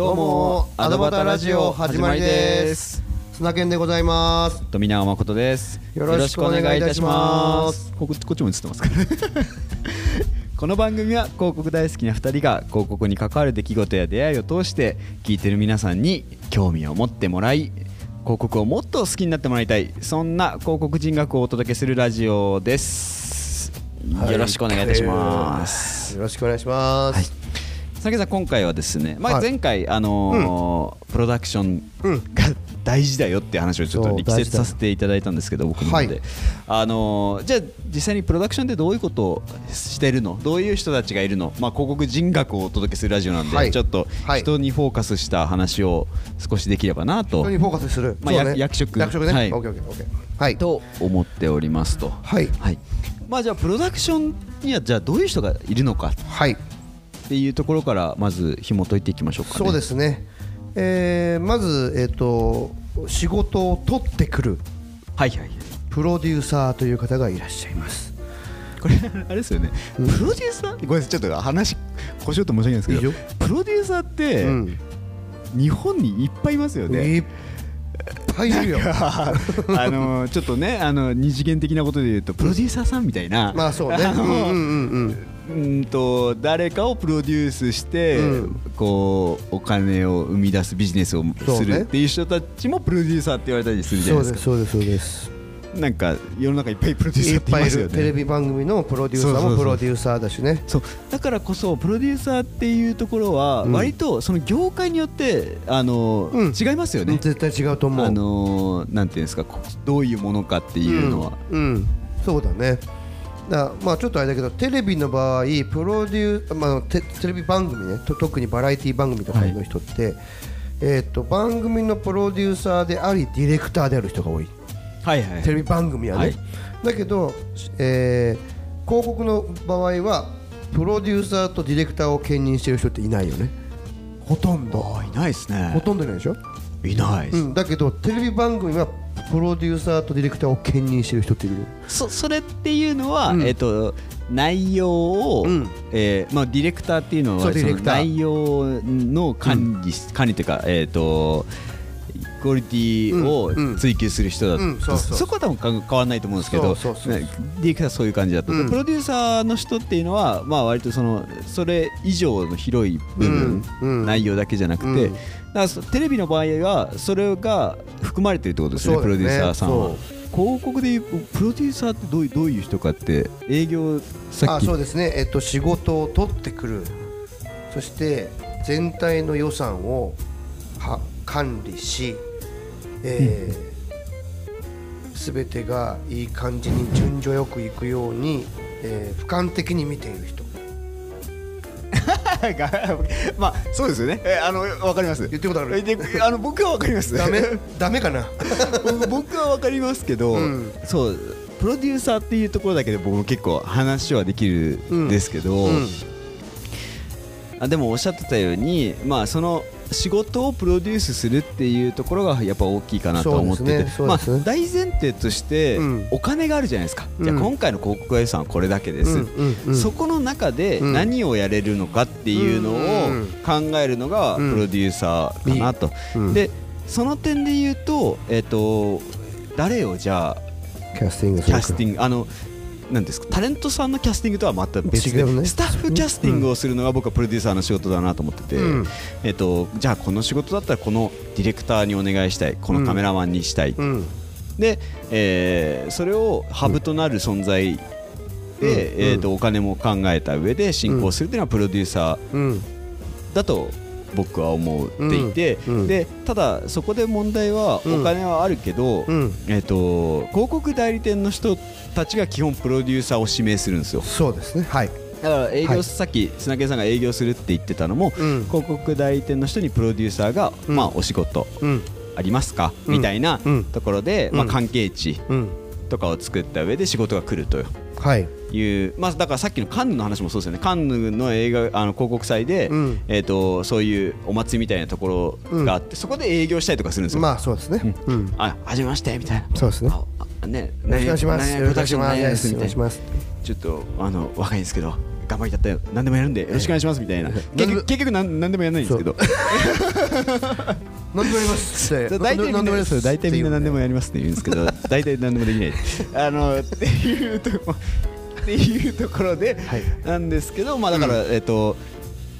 どうもアドバタラジオ始まりです。砂犬でございます。富永誠です。よろしくお願いいたします。こここっちも映ってますか この番組は広告大好きな2人が広告に関わる出来事や出会いを通して聞いてる皆さんに興味を持ってもらい広告をもっと好きになってもらいたいそんな広告人学をお届けするラジオです、よろしくお願いいたします、よろしくお願いします、はい佐さん今回はですね、まあ、はい。前回、あのープロダクションが大事だよっていう話をちょっと力説させていただいたんですけど僕の方で、はい。あのーじゃあ実際にプロダクションってどういうことをしてるの？どういう人たちがいるの、まあ、広告人学をお届けするラジオなんで、はい。ちょっとはい。人にフォーカスした話を少しできればなと。人にフォーカスする、まあ役役職。役職ね、はい。オッケーオッケーオッケー。はい。と思っておりますと。はい。はい。まあ、じゃあプロダクションにはじゃあどういう人がいるのか。はいっていうところからまず紐解いていきましょうかね。そうですね。えーまずえっ、と仕事を取ってくるはいはいはい。プロデューサーという方がいらっしゃいます。これあれですよね、プロデューサー？ごめんなさいちょっと話こしようと申し訳ないんですけどプロデューサーって、うん。日本にいっぱいいますよね。いっぱいいるよあのちょっとねあの二次元的なことで言うとプロデューサーさんみたいな、まあそうね。うんうんうんうん。うんと誰かをプロデュースして、うん。こうお金を生み出すビジネスをするっていう人たちもプロデューサーって言われたりするじゃないですか。そうですそうですそうですなんか世の中いっぱいプロデューサーっていいっぱいいますよねるテレビ番組のプロデューサーもプロデューサーだしね。そう。だからこそプロデューサーっていうところはうん。割とその業界によってあの、うん。違いますよね、絶対違うと思う。あのなんていうんですかこどういうものかっていうのは、うん、うん。そうだね。だまあちょっとあれだけどテレビの場合プロデュー、まあ、テテレビ番組ね。と特にバラエティ番組とかの人って、えー、と番組のプロデューサーでありディレクターである人が多いはいはい。テレビ番組はね、はい。だけど、えー広告の場合はプロデューサーとディレクターを兼任してる人っていないよね。ほとんど。あいないですね。ほとんどいないでしょ、いないうん、だけどテレビ番組はプロデューサーとディレクターを兼任してる人っているよ。そそれっていうのは、うん。えっ、と内容を、うん。えーまあ、ディレクターっていうのはその内容の管理、管理というか、えっとクオリティを追求する人だと、うんそこは多分か変わらないと思うんですけどディレクターはそういう感じだと、うん。プロデューサーの人っていうのは、まあ、割とそのそれ以上の広い部分、うんうん。内容だけじゃなくて、うん。だからそテレビの場合はそれが含まれてるってことですねね。プロデューサーさんは。広告でいうプロデューサーってどういうどういう人かって営業さっき。あそうですね、えっと、仕事を取ってくる。そして全体の予算をは管理し、えー、全てがいい感じに順序よくいくように、えー、俯瞰的に見ている人。まあそうですよね。えあのわかります。言ってることある。あの僕はわかります。ダメ？ダメかな？僕 僕はわかりますけど、うん。そうプロデューサーっていうところだけで僕も結構話はできるんですけど、うん。あでもおっしゃってたようにまあその仕事をプロデュースするっていうところがやっぱ大きいかなと思ってて、ね。そうまあ大前提としてうん。お金があるじゃないですか、うん。じゃあ今回の広告予算はこれだけです、うんうんうん。そこの中でうん。何をやれるのかっていうのをうん考えるのがうんプロデューサーかなと、うん。でその点で言うと,、えっと誰をじゃあキャスティングすキるャスティングあのなんですか？タレントさんのキャスティングとはまた別で、ね。スタッフキャスティングをするのが僕はプロデューサーの仕事だなと思ってて、うん。えっと、じゃあこの仕事だったらこのディレクターにお願いしたいこのカメラマンにしたい、うん。で、えーそれをハブとなる存在で、うん。えー、とお金も考えた上で進行するっていうのはプロデューサうん。ーだと僕は思っていて、でただそこで問題はうん。お金はあるけど、うん。えー、と広告代理店の人たちが基本プロデューサーを指名するんですよ。そうですね。はい。だから営業、はいさっき砂毛さんが営業するって言ってたのも、うん。広告代理店の人にプロデューサーが、うん。まあ、お仕事うん。ありますか、うん。みたいなうん。ところで、まあ、うん。関係値うん。とかを作った上で仕事が来るとはいいう、まあ、だからさっきのカンヌの話もそうですよね。カンヌの映画あの広告祭で、うん。えー、とそういうお祭りみたいなところがあって、そこで営業したりとかするんですよ。まあそうですね。うん。あ、はじめましてみたいな。そうですね。ね、お願いします。何々よろしくお願いします。ます。ちょっとあの若いんですけど、頑張りたって何でもやるんでよろしくお願いしますみたいな。結局結局なん何でもやらないんですけど。何でもやります。って大体みんな何でもやります大体みんな何でもややりますって言うんですけど大体何でもできない。あのっていうとこっていうところではい。なんですけどまあだからえっと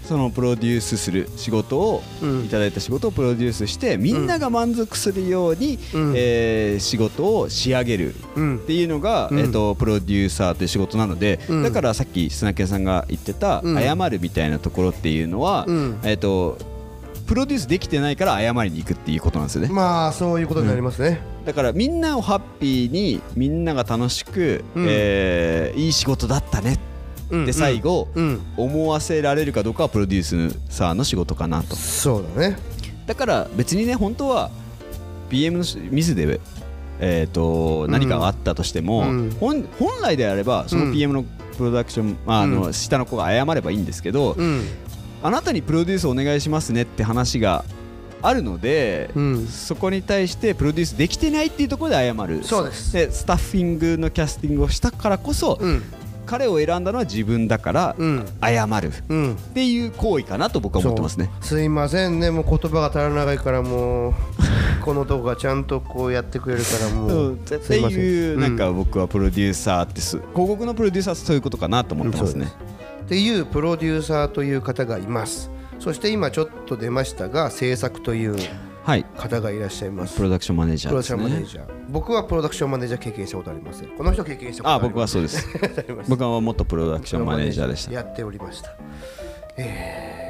そのプロデュースする仕事をうん。いただいた仕事をプロデュースしてみんなが満足するようにうん。えー仕事を仕上げるうん。っていうのが、うん。えっとプロデューサーという仕事なので、うん。だからさっき砂木さんが言ってた、うん。謝るみたいなところっていうのは、うん。えっとプロデュースできてないから謝りに行くっていうことなんですよね、まあそういうことになりますね。だからみんなをハッピーにみんなが楽しく、うん。えーいい仕事だったねうんで最後、うん。思わせられるかどうかはプロデューサーの仕事かなと。そうだね。だから別にね本当は PM のミスで、えー、とうん何かがあったとしても、うん。本本来であればそうのん PM のプロダクション、まああのうん。下の子が謝ればいいんですけど、うんあなたにプロデュースお願いしますねって話があるので、うん。そこに対してプロデュースできてないっていうところで謝る。そうです。でスタッフィングのキャスティングをしたからこそ、うん。彼を選んだのは自分だからうん。謝る。っうん。ていう行為かなと僕は思ってますね。すいませんね。もう言葉が足らないからもう このとこがちゃんとこうやってくれるからもそううっていうなんか僕はプロデューサーってす。広告のプロデューサーってそういうことかなと思ってますね。っていうプロデューサーという方がいます。そして今ちょっと出ましたが制作というはい。方がいらっしゃいます。プロダクションマネージャプロダクシ。ョンマネージャー。僕はプロダクションマネージャー経験したことありませんこの人経験したことああります。僕はそうです。僕は元プロダクションマネージャーでした。やっておりました。えー、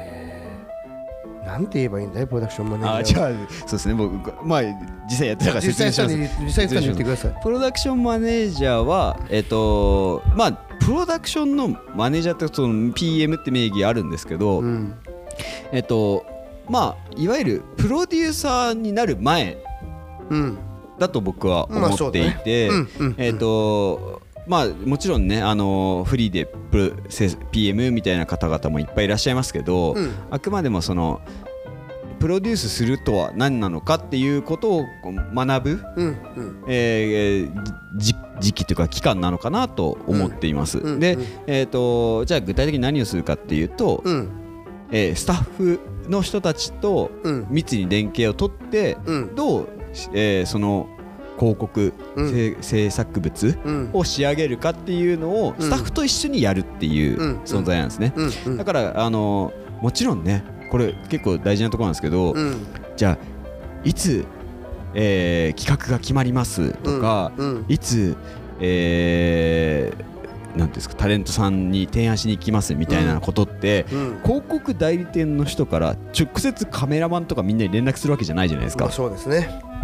なんて言えばいいんだよプロダクションマネージャーあじゃあそうですね。僕まあ実際やってたから実説際明します。に実際に言ってください。プロダクションマネージャーはえっとまあプロダクションのマネージャーってその PM って名義あるんですけど、うん。えっとまあいわゆるプロデューサーになる前うん。だと僕はまあ思っていて、そうだね。うんうん。えっ、とまあもちろんねあのフリーでプ PM みたいな方々もいっぱいいらっしゃいますけど、うん。あくまでもそのプロデュースするとは何なのかっていうことを学ぶ、うんうん。えーじ時期というか期間なのかなと思っています。でうんうん、えー、とじゃあ具体的に何をするかっていうと、うん。えースタッフの人たちとうん。密に連携を取って、うん。どう、えーその広告、制作物うん。を仕上げるかっていうのをうん。スタッフと一緒にやるっていううん。存在なんですね。うん。うん。だからあのもちろんねこれ結構大事なところなんですけど、うん。じゃあいつ、えー企画が決まりますとか、うん。いつ、えーなんですかタレントさんに提案しに行きますみたいなことって、うん。広告代理店の人から直接カメラマンとかみんなに連絡するわけじゃないじゃないですか。まあそうですね。うん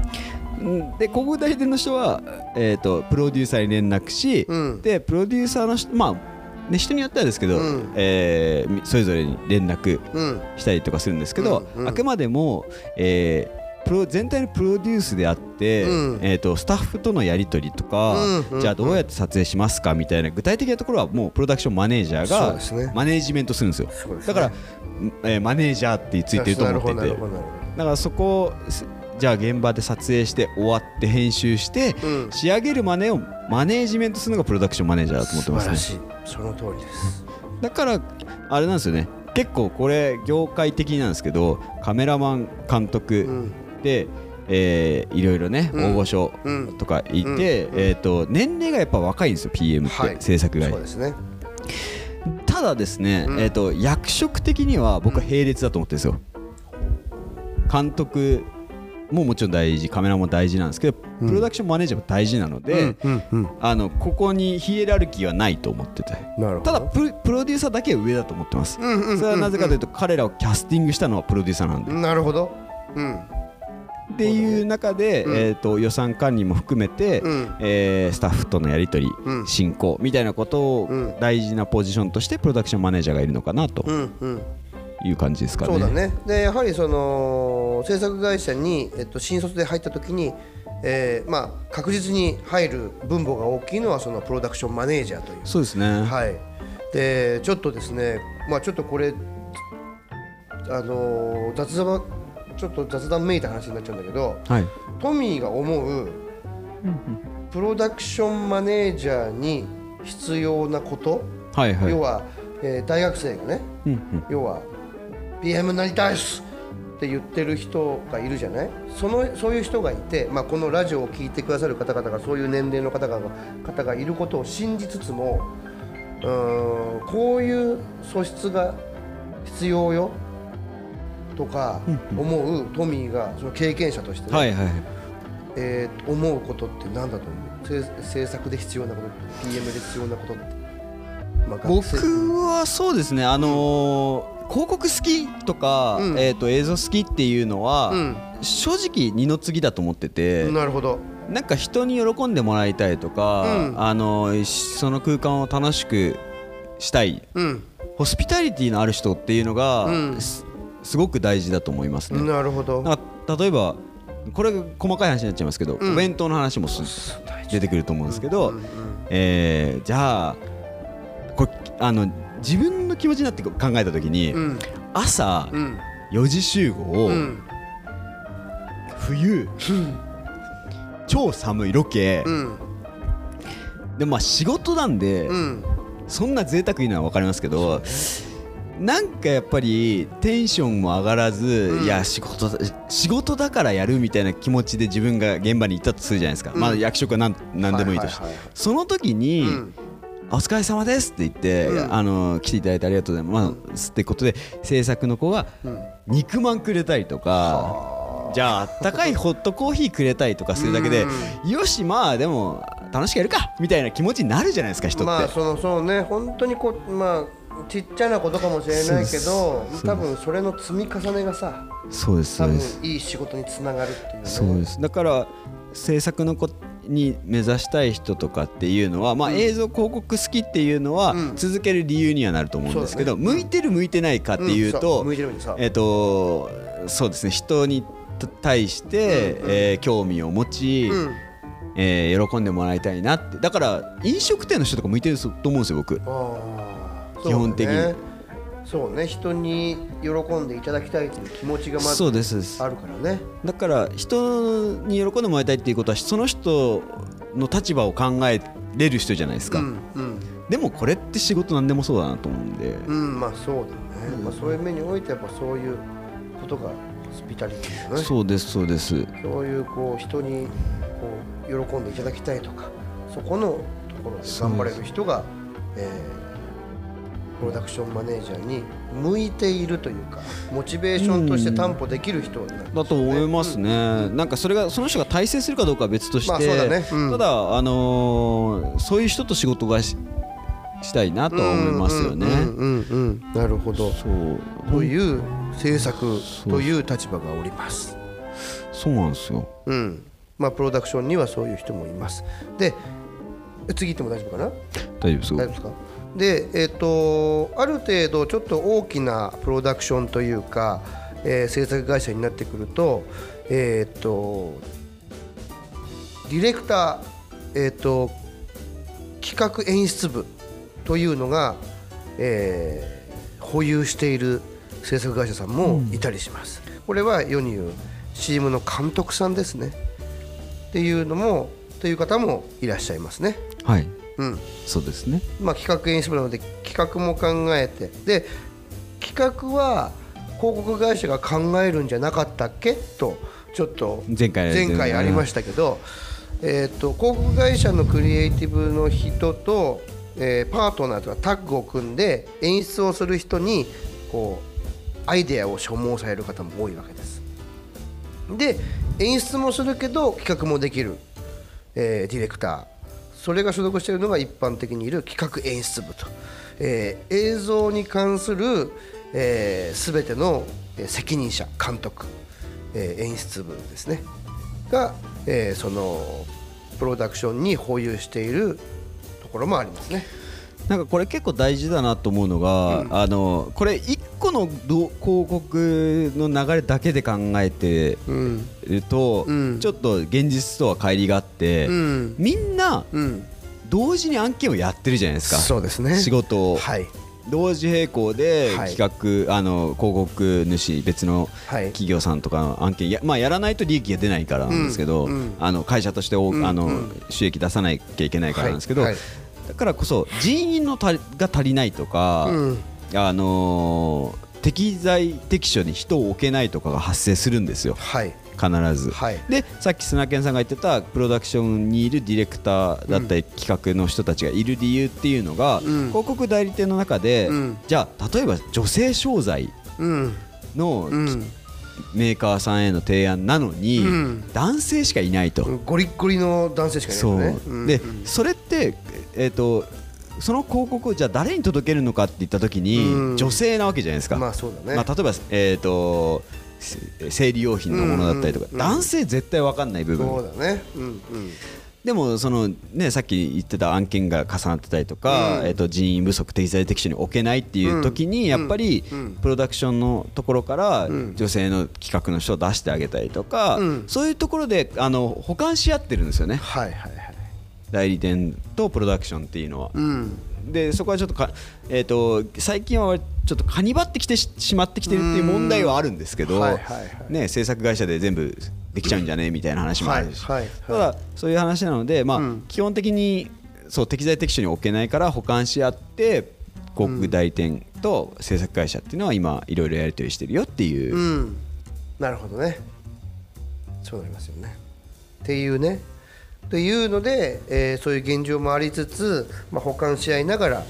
で広告代理店の人は、えー、とプロデューサーに連絡し、うん。でプロデューサーの人まあね、人によってはですけど、うん。えーみそれぞれに連絡うん。したりとかするんですけど、うん。うん。あくまでも、えープロ全体のプロデュースであって、うん。えー、とスタッフとのやり取りとか、うん。うん。じゃあどうやって撮影しますかみたいな具体的なところはもうプロダクションマネージャーがね。マネージメントするんですよ。ね。だから、えーマネージャーってついてると思っていてだからそこじゃあ現場で撮影して終わって編集して、どうん。仕上げるマネをマネージメントするのがプロダクションマネージャーだと思ってます。ね素晴らしいその通りです。だからあれなんですよね。結構これ業界的なんですけどカメラマン監う督ん。で、えーいろいろねうん。大御所うん。とかいて、うん。えー、と年齢がやっぱ若いんですよ PM って、はい。制作会そうですね。ただですね、うん。えー、と役職的には僕は並列だと思ってるんですよ。監督ももちろん大事カメラも大事なんですけどうん。プロダクションマネージャーも大事なので、うんうんあのここにヒエラルキーはないと思ってて。なるほど。ただプロプロデューサーだけは上だと思ってます、うんうんうんうん。それはなぜかというと彼らをキャスティングしたのはプロデューサーなんで、なるほど。うん。っていう中で、うん。えー、と予算管理も含めて、うん。えースタッフとのやり取り、うん。進行みたいなことをうん。大事なポジションとしてプロダクションマネージャーがいるのかなと。うんうんいう感じですかね。そうだねでやはりその制作会社に、えっと、新卒で入った時に、えーまあ、確実に入る分母が大きいのはそのプロダクションマネージャーというそうですね。はい、でちょっとですね、まあ、ちょっとこれ、あのー雑談ちょっと雑談めいた話になっちゃうんだけどはい。トミーが思うプロダクションマネージャーに必要なこと、はいはい。要はえー大学生がねうんうん要は PM になりたいっすって言ってる人がいるじゃない？そのそういう人がいて、まあ、このラジオを聞いてくださる方々がそういう年齢の方が方がいることを信じつつもうーんこういう素質が必要よとか思うトミーがその経験者としてね、はいはいえー思うことって何だと思う？制制作で必要なこと PM で必要なことって、まあ、僕はそうですねあのー広告好きとか、うん。えー、と映像好きっていうのは、うん。正直二の次だと思ってて、なるほど。なんか人に喜んでもらいたいとか、うん。あのその空間を楽しくしたい。うん。ホスピタリティのある人っていうのが、うん。すすごく大事だと思いますね。なるほど。例えばこれ細かい話になっちゃいますけど、うん。お弁当の話もす出てくると思うんですけど、えーじゃあこれあの自分の気持ちになって考えた時に、うん。朝うん。4時集合、うん。冬超寒いロケ、うん。でまあ仕事なんで、うん。そんな贅沢いいのは分かりますけどなんかやっぱりテンションも上がらず、うん。いや仕事だ仕事だからやるみたいな気持ちで自分が現場に行ったとするじゃないですか、うん。まあ役職は何何でもいいとして、その時に、うんお疲れ様ですって言って、うん。あの来ていただいてありがとうございます、ってことで制作の子がうん。肉まんくれたりとかじゃああったかいホットコーヒーくれたりとかするだけで、よしまあでも楽しくやるかみたいな気持ちになるじゃないですか人って、まあそのそうね本当にこうまあちっちゃなことかもしれないけど多分それの積み重ねがさそうですそ多分いい仕事につながるっていうね。そうです。だから制作の子に目指したい人とかっていうのは、まあ、うん。映像広告好きっていうのはうん。続ける理由にはなると思うんですけど、向いてる向いてないかっていうそと、えっ、とそうですね。人に対して、うえー興味を持ち、うん。えー喜んでもらいたいなって。だから飲食店の人とか向いてると思うんですよ僕。基本的にそうね人に喜んでいただきたいという気持ちがまずですそうです。あるからね。だから人に喜んでもらいたいっていうことはその人の立場を考えれる人じゃないですか、うんうん。でもこれって仕事なんでもそうだなと思うんで、うんまあそうだよね、まあ、そういう面においてやっぱそういうことがホスピタリティだね。そうですそうです。そういうこう人にこう喜んでいただきたいとかそこのところで頑張れる人が、えープロダクションマネージャーに向いているというかモチベーションとして担保できる人になるんだと思いますね、なんかそれがその人が大成するかどうかは別として、まあそうだね。うん。ただ、あのーそういう人と仕事がししたいなとは思いますよね。うんうんうんうんなるほど。そう。という制作という立場がおります。そうなんですよ。うん。まあ、プロダクションにはそういう人もいます。で次行っても大丈夫かな？大丈夫ですか？で、えっとある程度ちょっと大きなプロダクションというか、えー制作会社になってくると,、えっとディレクター、えっと企画演出部というのが、えー保有している制作会社さんもいたりします。これは世に言う CM の監督さんですねっていうのもという方もいらっしゃいますね。はいうん。そうですね。まあ、企画演出部なので企画も考えて。で企画は広告会社が考えるんじゃなかったっけ？とちょっと前回前回ありましたけど、えー、と広告会社のクリエイティブの人と、えーパートナーとかタッグを組んで演出をする人にこうアイデアを所望される方も多いわけです。で演出もするけど企画もできる、えーディレクターそれが所属しているのが一般的にいる企画演出部と、えー映像に関する、えー、全てのえー責任者監督、えー演出部ですね。が、えーそのプロダクションに保有しているところもありますね。なんかこれ結構大事だなと思うのが、うん。あのこれ一個のど広告の流れだけで考えてうんると、うん。ちょっと現実とは乖離があって、うん。みんなうん、同時に案件をやってるじゃないですか。そうですね。仕事を、はい。同時並行ではい。企画、あの広告主別のはい。企業さんとかの案件や,、まあ、やらないと利益が出ないからなんですけど、うん。うん。あの会社としてお、うん。あのうん。収益出さなきゃいけないからなんですけど、はい。はい。だからこそ人員のたが足りないとか、うんあのー適材適所に人を置けないとかが発生するんですよ。はい。必ず。はい。でさっき砂健さんが言ってたプロダクションにいるディレクターだったり企画の人たちがいる理由っていうのが、うん。広告代理店の中で、うん。じゃあ例えば女性商材うん。のうん。メーカーさんへの提案なのに、うん。男性しかいないと。ゴリッゴリの男性しかいないそう。うん。でうんそれって、えー、とその広告をじゃあ誰に届けるのかって言った時に、うん。女性なわけじゃないですか、まあそうだね。まあ、例えば、えー、とせ生理用品のものだったりとか、うんうんうん。男性絶対分かんない部分。そうだね。うんうん。でもその、ね、さっき言ってた案件が重なってたりとか、うん。えー、と人員不足適材適所に置けないっていう時に、うん。やっぱりうん。プロダクションのところからうん。女性の企画の人を出してあげたりとか、うん。そういうところであの補完し合ってるんですよね。はいはいはい代理店とプロダクションっていうのは。うん。でそこはちょっとか、えー、と最近はちょっとカニバってきてししまってきてるっていう問題はあるんですけど、はいはいはい。ね、制作会社で全部できちゃうんじゃねみたいな話も。あるし、はいはい。ただそういう話なので、まあうん。基本的にそう適材適所に置けないから補完し合って広告代理店と制作会社っていうのは今いろいろやり取りしてるよっていう、うん。なるほどね。そうなりますよね。っていうねというので、えーそういう現状もありつつ、まあ、補完し合いながら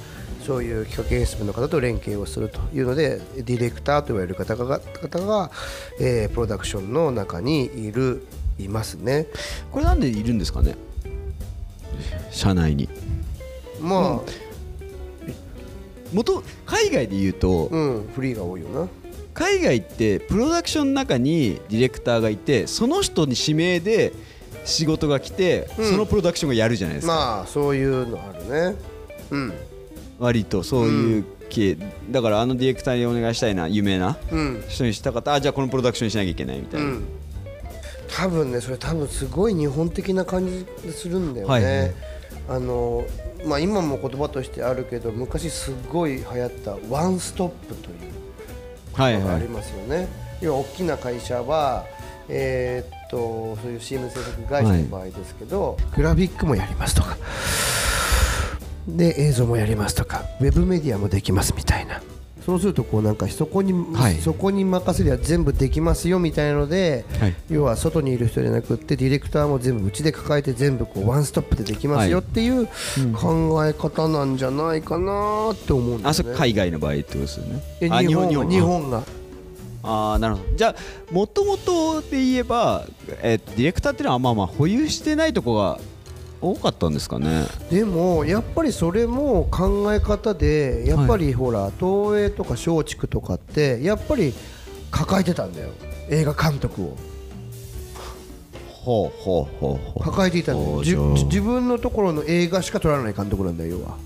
そういう企画演出部の方と連携をするというのでディレクターと言われる方が方が、えープロダクションの中にいるいますね。これなんでいるんですかね？社内に。まあ元海外で言うと、うん、フリーが多いよな。海外ってプロダクションの中にディレクターがいてその人に指名で仕事が来て、うん。そのプロダクションがやるじゃないですか、まあそういうのあるね。うん。割とそういう系、だからあのディレクターにお願いしたいな有名なうん。人にしたかったあじゃあこのプロダクションにしなきゃいけないみたいな、うん、多分ねそれ多分すごい日本的な感じするんだよね、はいはい。あのまあ今も言葉としてあるけど昔すごい流行ったワンストップというはいはい。のがありますよね、要は大きな会社はえーっとそういう CM 制作会社の場合ですけど、グラフィックもやりますとか。で映像もやりますとか。ウェブメディアもできますみたいな。そうするとこうなんかそこに、はい。そこに任せりゃ全部できますよみたいなので、はい。要は外にいる人じゃなくってディレクターも全部うちで抱えて全部こうワンストップでできますよっていう考え方なんじゃないかなって思うんだよね。あそれ海外の場合ってことですよね。日本。日本がああなるほど。じゃあもともとで言えば、えーディレクターっていうのはまあまあ保有してないとこが多かったんですかね？でもやっぱりそれも考え方でやっぱりほら東映とか松竹とかってやっぱり抱えてたんだよ。映画監督を。ほうほうほう抱えていたんだよ。じほうじゃあ。自分のところの映画しか撮らない監督なんだよ要は。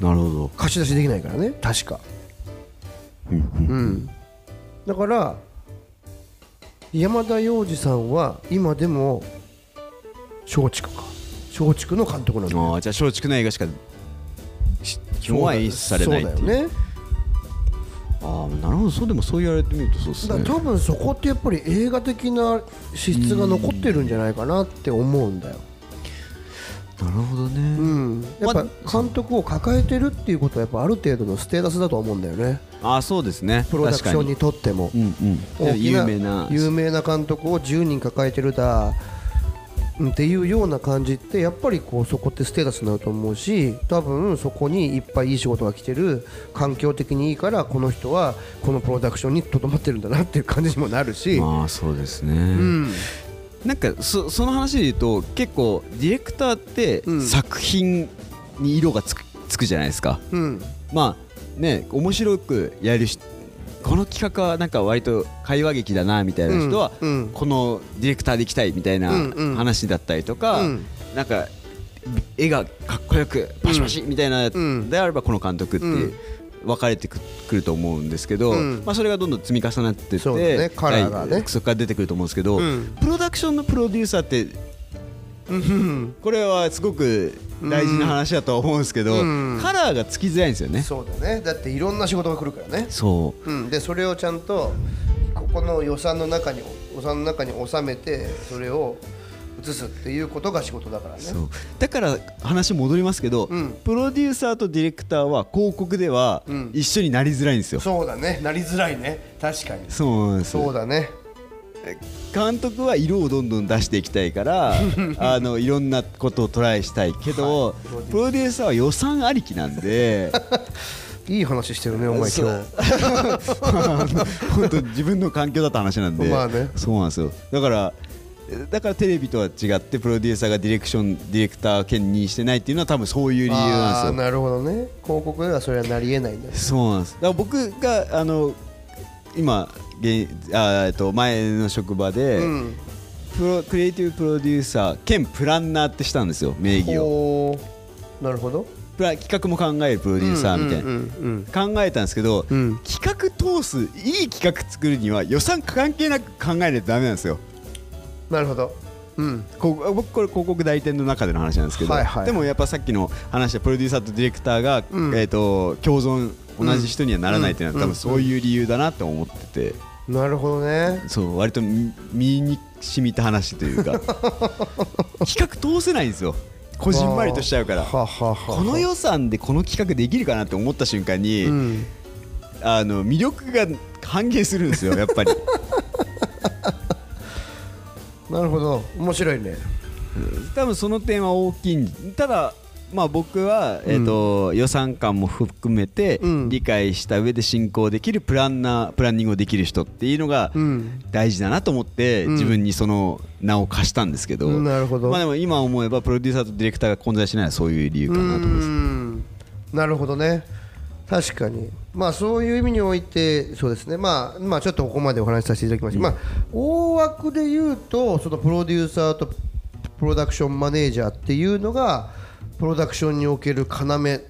なるほど。貸し出しできないからね確か。うんだから山田洋次さんは今でも松竹か。松竹の監督なんだよ。ああじゃあ松竹の映画しかし基本は演出されないっていう。そうだよね。ああなるほど。そうでもそう言われてみるとそうですね。多分そこってやっぱり映画的な資質が残ってるんじゃないかなって思うんだよ、なるほどね、うん、やっぱ監督を抱えてるっていうことはやっぱある程度のステータスだと思うんだよね。ああそうですね。プロダクションに確とっても。うんうん。有名な。有名な監督を10人抱えてるだうんっていうような感じってやっぱりこうそこってステータスになると思うし多分そこにいっぱいいい仕事が来てる環境的にいいからこの人はこのプロダクションにとどまってるんだなっていう感じにもなるし、まあそうですね、うん、なんかそその話で言うと結構ディレクターってうん作品に色がつくつくじゃないですか。うん、まあね面白くやるしこの企画はなんか割と会話劇だなみたいな人は、このディレクターで行きたいみたいな話だったりとか、うん。なんか絵がかっこよくパシパシみたいなうん。であればこの監督ってうん。分かれてくくると思うんですけど、うん。まあ、それがどんどん積み重なってってね。カラーがね。はいそこから出てくると思うんですけど、うん。プロダクションのプロデューサーってうん。これはすごく大事な話だとは思うんですけど、うん。カラーがつきづらいんですよね。そうだね。だっていろんな仕事が来るからね、そう。うん、でそれをちゃんとここの予算の中に予算の中に収めてそれを移すっていうことが仕事だからね。そう。だから話戻りますけど、うん。プロデューサーとディレクターは広告ではうん。一緒になりづらいんですよ、そうだね。なりづらいね。確かに。そうそうだね監督は色をどんどん出していきたいから あのいろんなことをトライしたいけど、はい。プロデューサーは予算ありきなんで。いい話してるねお前今日。本当自分の環境だった話なんで、まあね。そうなんですよ。だからだからテレビとは違ってプロデューサーがディレクションディレクター兼任してないっていうのは多分そういう理由あなんですよ。ーなるほどね。広告ではそれはなりえないんだよそうなんです。だから僕があの今現あと前の職場で、うん。プロクリエイティブプロデューサー兼プランナーってしたんですよ名義を。なるほど。プラ企画も考えるプロデューサーみたいな、うん考えたんですけど、うん。うん企画通すいい企画作るには予算関係なく考えないとダメなんですよ。なるほど。うん。こう僕これ広告代理店の中での話なんですけど、はいはいでもやっぱさっきの話でプロデューサーとディレクターが、うん。えー、と共存同じ人にはならないっていうのは、うん多分そういう理由だなと思ってて、なるほどね。そう割と身身に染みた話というか。企画通せないんですよ。こじんまりとしちゃうから。この予算でこの企画できるかなって思った瞬間に、うん。あの魅力が半減するんですよ やっぱり。なるほど。面白いね。多分その点は大きいんただまあ僕は、えーと予算感も含めてうん。理解した上で進行できるプランナープランニングをできる人っていうのがうん。大事だなと思ってうん。自分にその名を貸したんですけど、なるほど。まあでも今思えばプロデューサーとディレクターが混在しないのはそういう理由かなと思います。うん。なるほどね。確かに。まあそういう意味においてそうですね。まあまあちょっとここまでお話しさせていただきました、まあ大枠で言うとそのプロデューサーとプロダクションマネージャーっていうのがプロダクションにおける要。っ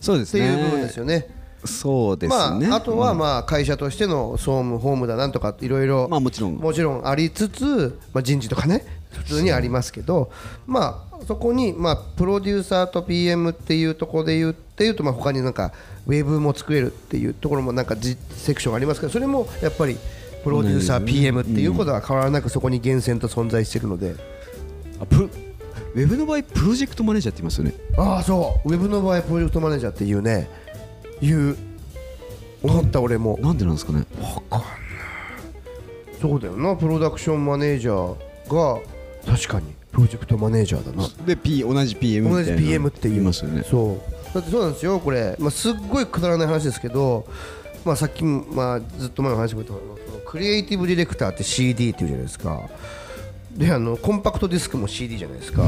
そうですね。ていう部分ですよね。そうですね、まあ、あとはうんまあ会社としての総務、法務だなんとかいろいろまあもちろん。もちろんありつつ、まあ、人事とかね普通にありますけど、まあ、そこにまあプロデューサーと PM っていうところで言うっていうとまあ他になんかウェブも作れるっていうところもなんかじセクションありますけどそれもやっぱりプロデューサー PM っていうことは変わらなくそこに源泉と存在しているので、あプロウェブの場合プロジェクトマネージャーって言いますよね。ああそう。ウェブの場合プロジェクトマネージャーっていうね。いう思った俺も。なんでなんですかね。そうだよな。プロダクションマネージャーが確かにプロジェクトマネージャーだな。で、P、同じ PM 同じ PM って言いますよね。そう。だってそうなんですよこれ、まあ、すっごいくだらない話ですけど、まあ、さっき、まあ、ずっと前の話も言ったクリエイティブディレクターって CD っていうじゃないですかであのコンパクトディスクも CD じゃないですか。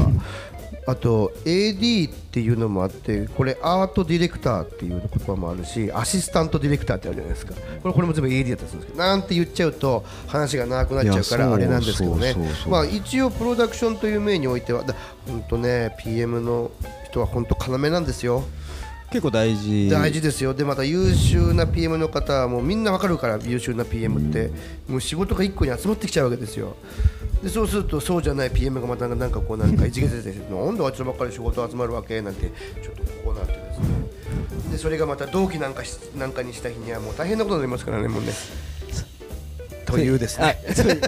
あと AD っていうのもあってこれアートディレクターっていう言葉もあるしアシスタントディレクターってあるじゃないですか。これこれも全部 AD だったりするんですけどなんて言っちゃうと話が長くなっちゃうからあれなんですけどね。まあ一応プロダクションという面においては本当ね PM の人は本当要なんですよ結構大事。大事ですよ。でまた優秀な PM の方はもうみんなわかるから優秀な PM って。もう仕事が1個に集まってきちゃうわけですよ。でそうするとそうじゃない PM がまたなんかこうなんかいじけてて なんであいつらばっかり仕事集まるわけ？なんてちょっとこうなってですね。でそれがまた同期なんかしなんかにした日にはもう大変なことになりますからねもうね。というですね。あそう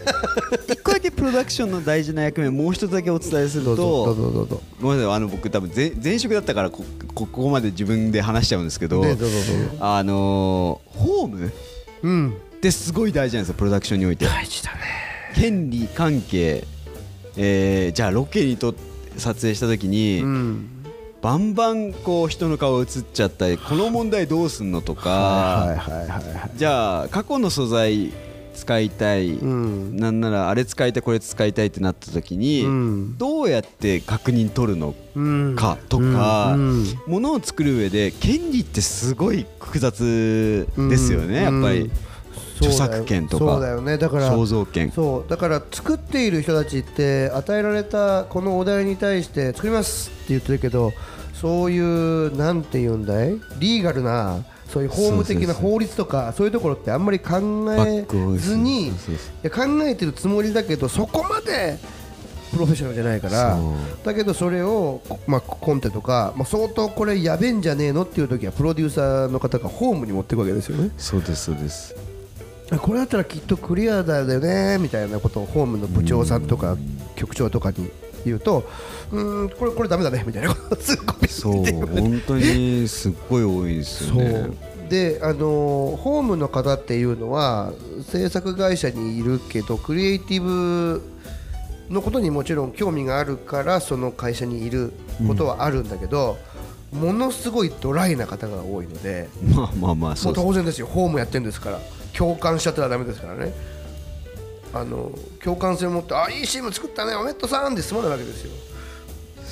一個だけプロダクションの大事な役目もう一つだけお伝えするとどうぞどうぞごめんなさい。あの僕多分前前職だったからここまで自分で話しちゃうんですけど、ねどうぞどうぞ。あのーホームうん。ってすごい大事なんですよプロダクションにおいて。大事だね。権利関係、えーじゃあロケにと撮影した時に、うん。バンバンこう人の顔映っちゃったりこの問題どうすんのとか、はいはいはいはい。じゃあ過去の素材使いたい、うん。なんならあれ使いたいこれ使いたいってなった時に、うん。どうやって確認取るのうんかとか、うん。ものを作る上で権利ってすごい複雑ですよね、うん。やっぱり、うん。著作権とかそうだよね。だから肖像権。そう。だから作っている人たちって与えられたこのお題に対して作りますって言ってるけどそういうなんて言うんだい？リーガルなそういう法務的な法律とかそういうところってあんまり考バえずに考えてるつもりだけどそこまでプロフェッショナルじゃないからだけどそれを、まあ、コンテとか、まあ、相当これやべえんじゃねえのっていう時はプロデューサーの方がホームに持っていくわけですよね。そうですそうです。あこれだったらきっとクリアだよねみたいなことをホームの部長さんとか局局長とかに言うとうーんこれこれダメだねみたいなことをすぐコピそう本当にすっごい多いですよね。であのーホームの方っていうのは制作会社にいるけどクリエイティブのことにもちろん興味があるからその会社にいることはあるんだけど、ものすごいドライな方が多いのでまあまあまあ当然ですよ。ホームやってるんですから。共感しちゃったらダメですからね。あの共感性を持って「あいい CM 作ったねおめっとさん」で済まないわけですよ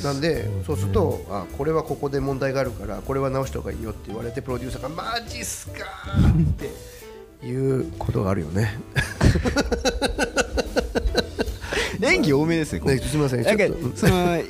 なんでそうするとあこれはここで問題があるからこれは直した方がいいよって言われてプロデューサーが「マジっすか!」っていうことがあるよね。演技多めですねすみません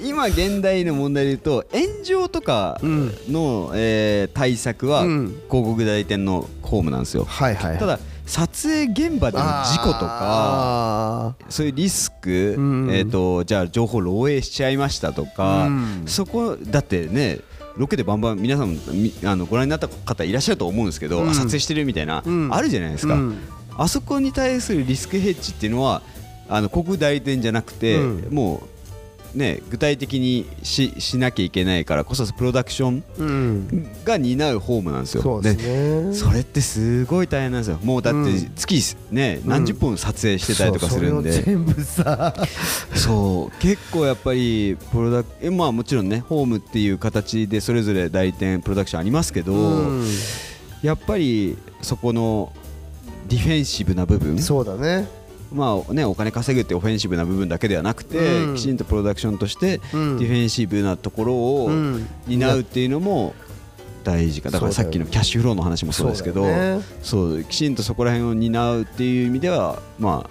今現代の問題で言うと炎上とかの、えー対策はうん。広告代理店のホームなんですよ、はいはい。ただ撮影現場での事故とかあそういうリスク、うん。えー、とじゃあ情報漏洩しちゃいましたとか、うん。そこだってねロケでバンバン皆さんあのご覧になった方いらっしゃると思うんですけど、うん。あ撮影してるみたいな、うん。あるじゃないですか、うん。あそこに対するリスクヘッジっていうのはあの広告代理店じゃなくて、うん。もうね具体的にししなきゃいけないからこそプロダクションうん。が担うホームなんですよ。そうですね。それってすごい大変なんですよ。もうだってうん。月ね、何十本撮影してたりとかするんで、そうそれを全部さ。そう結構やっぱりプロダクえまあもちろんねホームっていう形でそれぞれ代理店プロダクションありますけど、うん。やっぱりそこのディフェンシブな部分そうだねまあねお金稼ぐってオフェンシブな部分だけではなくて、うん。きちんとプロダクションとしてデうん。ィフェンシブなところをうん担うっていうのも大事か。だからさっきのキャッシュフローの話もそうですけどそうきちんとそこら辺を担うっていう意味ではま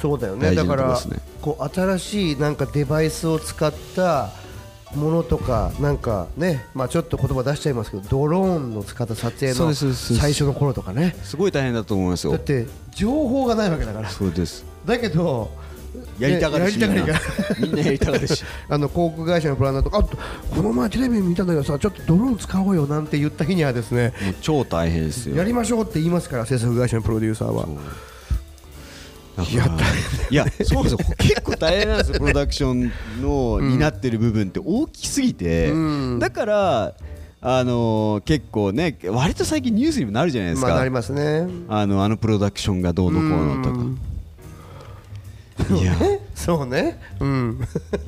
そうだよあ大事ね。だから。こう新しいなんかデバイスを使ったものとかなんかねまあちょっと言葉出しちゃいますけどドローンの使った撮影の最初の頃とかねすごい大変だと思いますよだっ。て情報がないわけだからそうです。だけどやりたがるし、やりたがるみんなやりたがるし。あの航空会社のプランナーとかこの前テレビ見たんだけどさちょっとドローン使おうよなんて言った日にはですね超大変ですよ。やりましょうって言いますから制作会社のプロデューサーはだからいやそうそう 結構大変なんですよプロダクションの担ってる部分って大きすぎて、うん。だからあのー結構ね割と最近ニュースにもなるじゃないですか、まあなりますね。あのあのプロダクションがどうのこうのとか。うん。いやそうね。うん。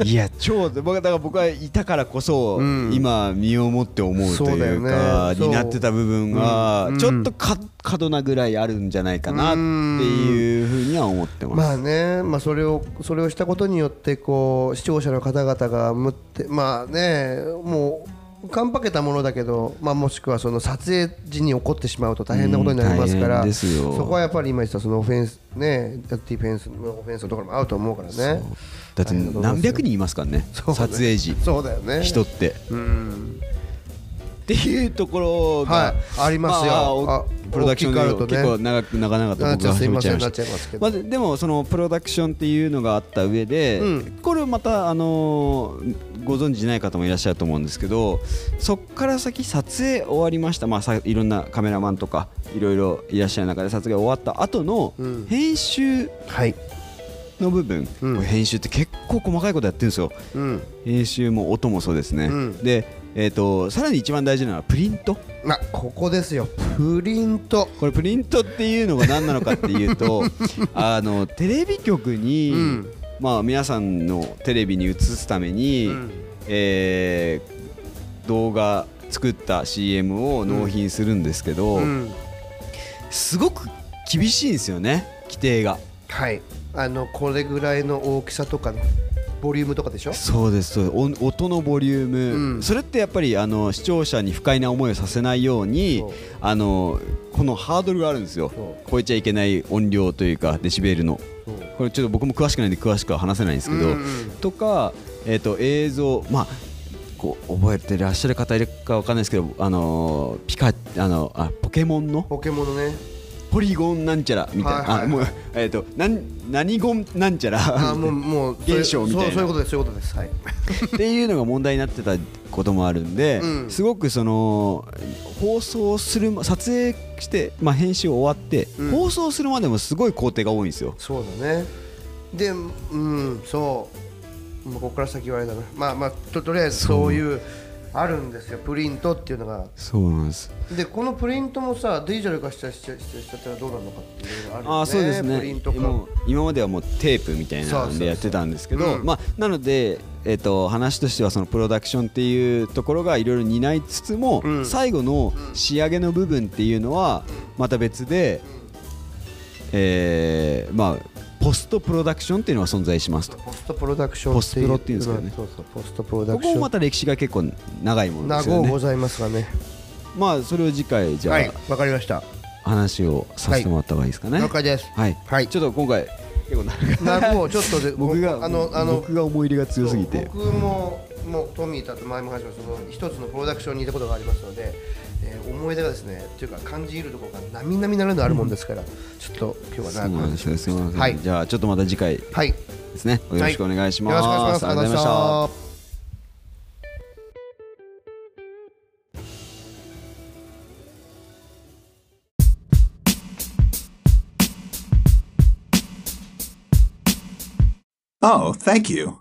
いや 超僕だから僕はいたからこそ、うん。今身をもって思うというかねそう担ってた部分がう。ん。ちょっとか過度なぐらいあるんじゃないかなっていうふうには思ってます。まあね、まあ、それをそれをしたことによってこう視聴者の方々がむってまあねもうカンパけたものだけど、まあ、もしくはその撮影時に起こってしまうと大変なことになりますから、うんそこはやっぱり今言ったそのオフェンスねディフェンスのオフェンスのところも合うと思うからね。だって何百人いますから ね。撮影時。そうだよね。人って。うんっていうところが、はいありますよ。あおあプロダクションで大きくあるとね。結構長く長々と僕がすいませんなっ喋っちゃいました。ますけど、まあ、ででもそのプロダクションっていうのがあった上で、うん。これをまたあのーご存知ない方もいらっしゃると思うんですけどそこから先撮影終わりました、まあ、さいろんなカメラマンとかいろいろいらっしゃる中で撮影終わった後のうん。編集はい、の部分、うん。編集って結構細かいことやってるんですよ。うん、編集も音もそうですね、うん。で、えー、とさらに一番大事なのはプリント。あここですよ。プリント。これプリントっていうのが何なのかっていうと あのテレビ局に、うん。まあ、皆さんのテレビに映すために、うん。えー動画作った CM を納品するんですけど、うん。すごく厳しいんですよね規定が。はいあのこれぐらいの大きさとかボリュームとかでしょ？そうですそうです。お音のボリューム、うん。それってやっぱりあの視聴者に不快な思いをさせないようにあのこのハードルがあるんですよ。超えちゃいけない音量というかデシベルの。これちょっと僕も詳しくないんで詳しくは話せないんですけど、うんうんとか、えー、と映像まあこう覚えてらっしゃる方いるかわかんないですけどあのーピカあのあポケモンの？ポケモンのねポリゴンなんちゃらみたいな、はいはいもうえっ、となん何ゴンなんちゃらあもうもう現象みたいな。そうそういうことですそういうことです。はい。っていうのが問題になってたこともあるんで、うん。すごくその放送するま撮影して、まあ、編集終わって、うん。放送するまでもすごい工程が多いんですよ。そうだね。でうんそう。もうここから先言われたなまあまあととりあえずそういうあるんですよプリントっていうのが。そうなんです。でこのプリントもさデジタル化しちゃしちゃしちゃったらどうなるのかっていうのがあるよねあーそうですね。プリント化もう今まではもうテープみたいなのでやってたんですけどまあ、なので、えっと話としてはそのプロダクションっていうところがいろいろ担いつつも、うん。最後の仕上げの部分っていうのはまた別で、えーまあポストプロダクションっていうのが存在しますと。ポストプロダクションポスプロっていうんですかね。そうそうポストプロダこクション。こもまた歴史が結構長いものですよね。長ございますがね。まあそれを次回じゃあ、はいわかりました。話をさせてもらった方がいいですかね。了解です。はい、はい。ちょっと今回結構長長ごちょっとで僕があのあの僕が思い入れが強すぎて。僕ももうトミーたと前も話しましたその一つのプロダクションにいたことがありますので、えー思い出がですねというか感じるところが並々ならぬあるもんですから、ちょっと今日は長くなんですよ。すみません、はい。じゃあちょっとまた次回はい。よですね。よろしくお願いします、ろしくお願いします。ありがとうございました「Oh, thank you.